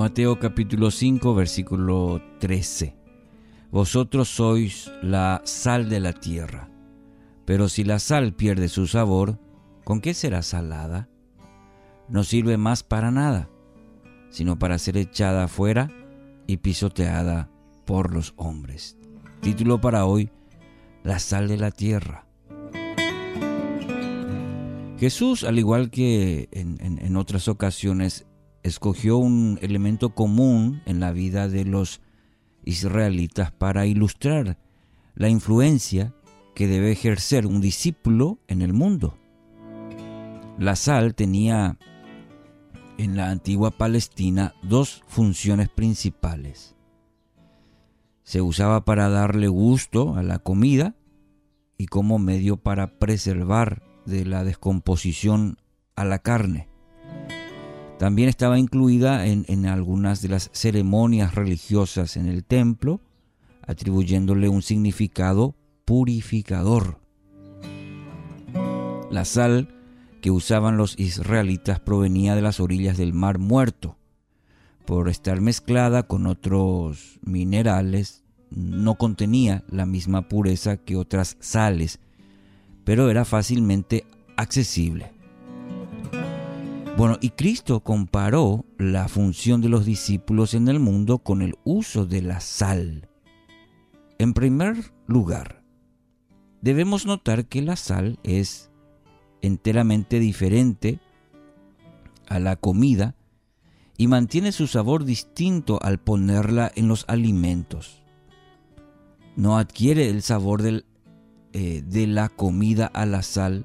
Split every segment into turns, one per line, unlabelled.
Mateo capítulo 5 versículo 13. Vosotros sois la sal de la tierra, pero si la sal pierde su sabor, ¿con qué será salada? No sirve más para nada, sino para ser echada afuera y pisoteada por los hombres. Título para hoy, La sal de la tierra. Jesús, al igual que en, en otras ocasiones, escogió un elemento común en la vida de los israelitas para ilustrar la influencia que debe ejercer un discípulo en el mundo. La sal tenía en la antigua Palestina dos funciones principales. Se usaba para darle gusto a la comida y como medio para preservar de la descomposición a la carne. También estaba incluida en, algunas de las ceremonias religiosas en el templo, atribuyéndole un significado purificador. La sal que usaban los israelitas provenía de las orillas del mar muerto. Por estar mezclada con otros minerales, no contenía la misma pureza que otras sales, pero era fácilmente accesible. Bueno, y Cristo comparó la función de los discípulos en el mundo con el uso de la sal. En primer lugar, debemos notar que la sal es enteramente diferente a la comida y mantiene su sabor distinto al ponerla en los alimentos. No adquiere el sabor eh, de la comida a la sal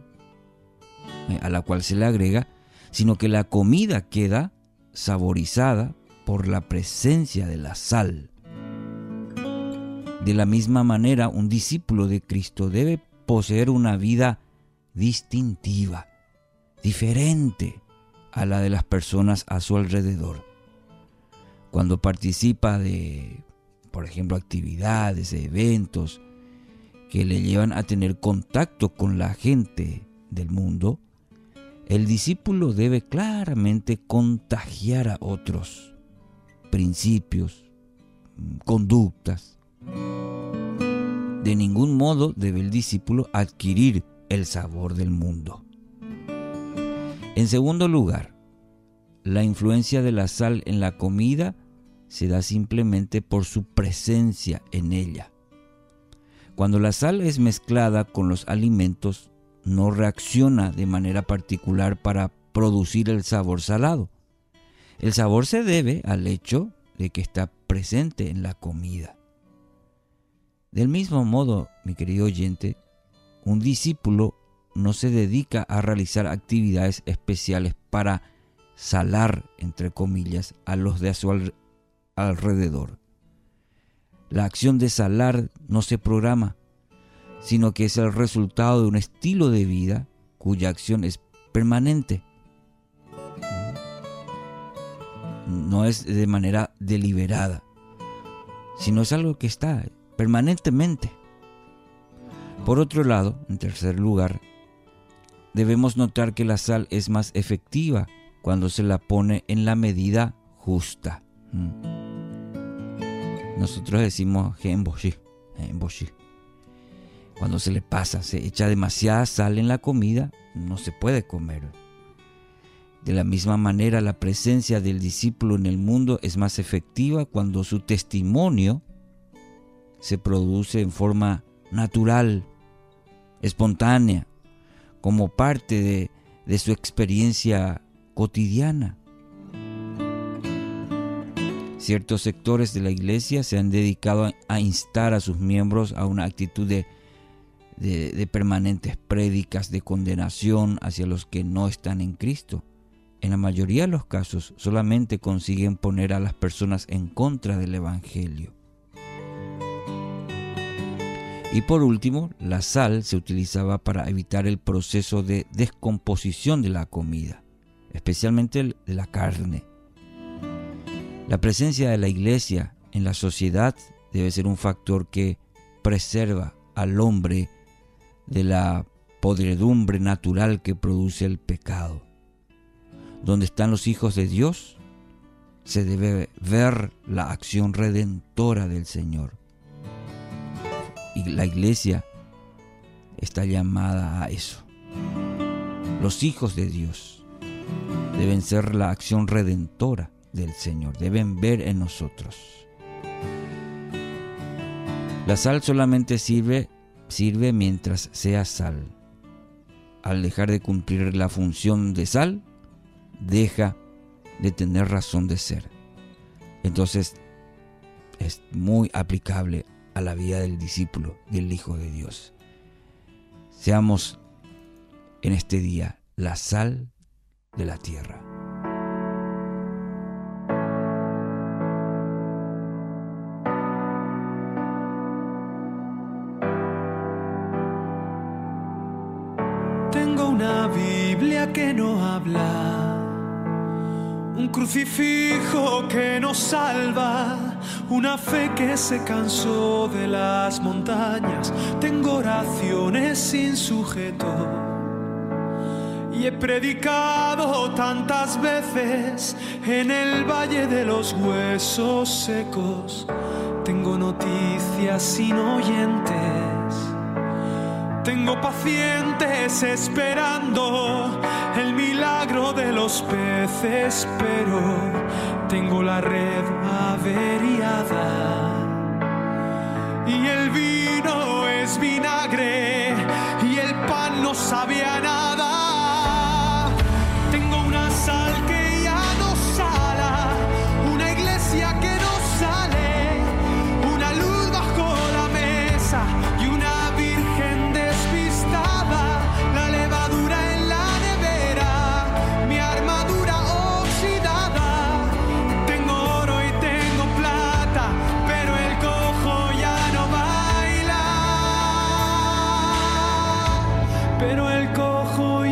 eh, a la cual se le agrega, sino que la comida queda saborizada por la presencia de la sal. De la misma manera, un discípulo de Cristo debe poseer una vida distintiva, diferente a la de las personas a su alrededor. Cuando participa de, por ejemplo, actividades, eventos que le llevan a tener contacto con la gente del mundo, el discípulo debe claramente contagiar a otros principios, conductas. De ningún modo debe el discípulo adquirir el sabor del mundo. En segundo lugar, la influencia de la sal en la comida se da simplemente por su presencia en ella. Cuando la sal es mezclada con los alimentos, no reacciona de manera particular para producir el sabor salado. El sabor se debe al hecho de que está presente en la comida. Del mismo modo, mi querido oyente, un discípulo no se dedica a realizar actividades especiales para salar, entre comillas, a los de su alrededor. La acción de salar no se programa, sino que es el resultado de un estilo de vida cuya acción es permanente. No es de manera deliberada, sino es algo que está permanentemente. Por otro lado, en tercer lugar, debemos notar que la sal es más efectiva cuando se la pone en la medida justa. Mm. Nosotros decimos emboshi, emboshi. Cuando se le pasa, se echa demasiada sal en la comida, no se puede comer. De la misma manera, la presencia del discípulo en el mundo es más efectiva cuando su testimonio se produce en forma natural, espontánea, como parte de, su experiencia cotidiana. Ciertos sectores de la iglesia se han dedicado a instar a sus miembros a una actitud de de, permanentes prédicas de condenación hacia los que no están en Cristo. En la mayoría de los casos solamente consiguen poner a las personas en contra del Evangelio. Y por último, la sal se utilizaba para evitar el proceso de descomposición de la comida, especialmente de la carne. La presencia de la iglesia en la sociedad debe ser un factor que preserva al hombre de la podredumbre natural que produce el pecado. Donde están los hijos de Dios, se debe ver la acción redentora del Señor. Y la iglesia está llamada a eso. Los hijos de Dios deben ser la acción redentora del Señor, deben ver en nosotros. La sal solamente sirve, sirve mientras sea sal. Al dejar de cumplir la función de sal, deja de tener razón de ser. Entonces es muy aplicable a la vida del discípulo, del Hijo de Dios. Seamos en este día la sal de la tierra.
Que no habla, un crucifijo que nos salva, una fe que se cansó de las montañas, tengo oraciones sin sujeto. Y he predicado tantas veces en el valle de los huesos secos. Tengo noticias sin oyentes. Tengo pacientes esperando el milagro de los peces, pero tengo la red averiada. Y el vino es vinagre y el pan no sabía nada. pero el cojo